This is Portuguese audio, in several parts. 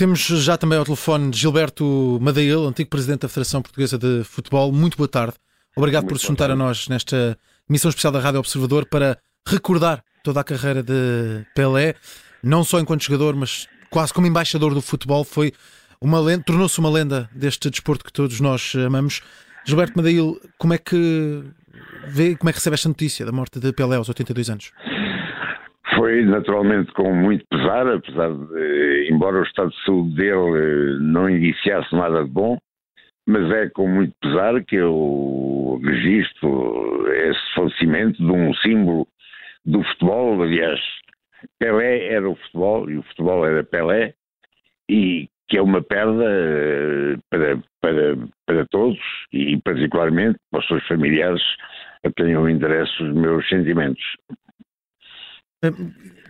Temos já também ao telefone Gilberto Madeil, antigo presidente da Federação Portuguesa de Futebol. Muito boa tarde. Obrigado Muito por se juntar a nós nesta emissão especial da Rádio Observador para recordar toda a carreira de Pelé, não só enquanto jogador, mas quase como embaixador do futebol. Foi uma lenda, tornou-se uma lenda deste desporto que todos nós amamos. Gilberto Madeil, como é que vê, como é que recebe esta notícia da morte de Pelé aos 82 anos? Foi naturalmente com muito pesar, apesar de, embora o estado de saúde dele eh, não indiciasse nada de bom, mas é com muito pesar que eu registro esse falecimento de um símbolo do futebol. Aliás, Pelé era o futebol e o futebol era Pelé, e que é uma perda eh, para, para, para todos e particularmente para os seus familiares a quem eu endereço os meus sentimentos.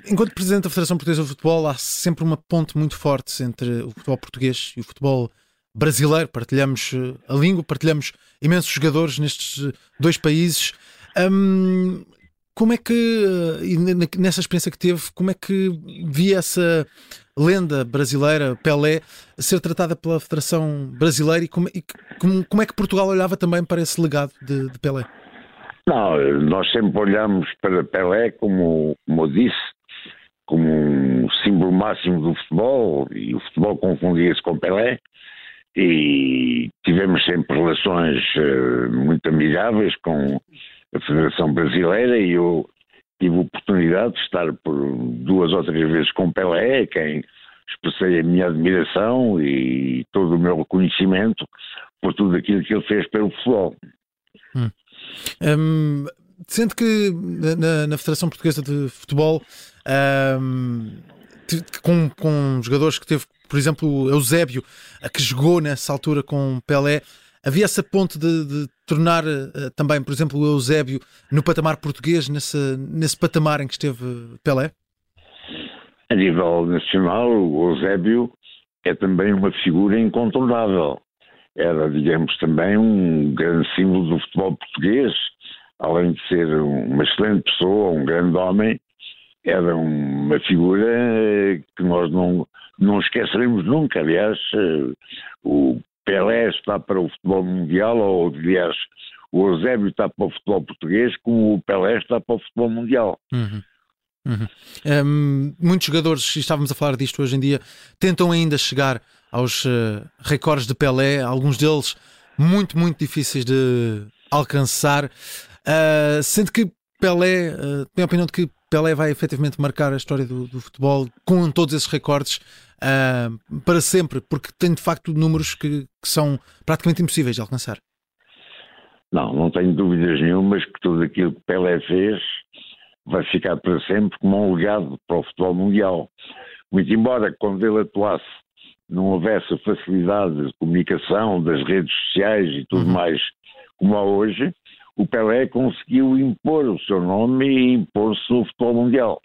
Enquanto Presidente da Federação Portuguesa de Futebol, há sempre uma ponte muito forte entre o futebol português e o futebol brasileiro. Partilhamos eh, a língua, partilhamos imensos jogadores nestes eh, dois países. Hum, como é que, eh, nessa experiência que teve, como é que via essa lenda brasileira, Pelé, ser tratada pela Federação Brasileira e como, e como, como é que Portugal olhava também para esse legado de, de Pelé? Não, nós sempre olhamos para Pelé, como, como eu disse, como um símbolo máximo do futebol, e o futebol confundia-se com Pelé, e tivemos sempre relações uh, muito amigáveis com a Federação Brasileira e eu tive a oportunidade de estar por duas ou três vezes com Pelé, quem expressei a minha admiração e todo o meu reconhecimento por tudo aquilo que ele fez pelo futebol. Hum. Um, sendo que na, na, Federação Portuguesa de Futebol, um, com, com jogadores que teve, por exemplo, Eusébio, que jogou nessa altura com Pelé, havia essa ponte de, de tornar uh, também, por exemplo, o Eusébio no patamar português, nesse, nesse patamar em que esteve Pelé? A nível nacional, o Eusébio é também uma figura incontornável era, digamos, também um grande símbolo do futebol português, além de ser uma excelente pessoa, um grande homem, era uma figura que nós não, não esqueceremos nunca. Aliás, eh, o Pelé está para o futebol mundial, ou aliás, o Eusébio está para o futebol português, como o Pelé está para o futebol mundial. Uhum. Uhum. Um, muitos jogadores, e estávamos a falar disto hoje em dia, tentam ainda chegar aos uh, recordes de Pelé, alguns deles muito, muito difíceis de alcançar. Uh, sendo que Pelé, uh, a opinião de que Pelé vai efetivamente marcar a história do, do futebol com todos esses recordes uh, para sempre, porque tem de facto números que, que, são praticamente impossíveis de alcançar. Não, não tenho dúvidas nenhumas que tudo aquilo que Pelé fez vai ficar para sempre como um legado para o futebol mundial. Muito embora quando ele atuasse não houvesse a facilidade de comunicação das redes sociais e tudo uhum. mais como há hoje, o Pelé conseguiu impor o seu nome e impor-se no futebol mundial.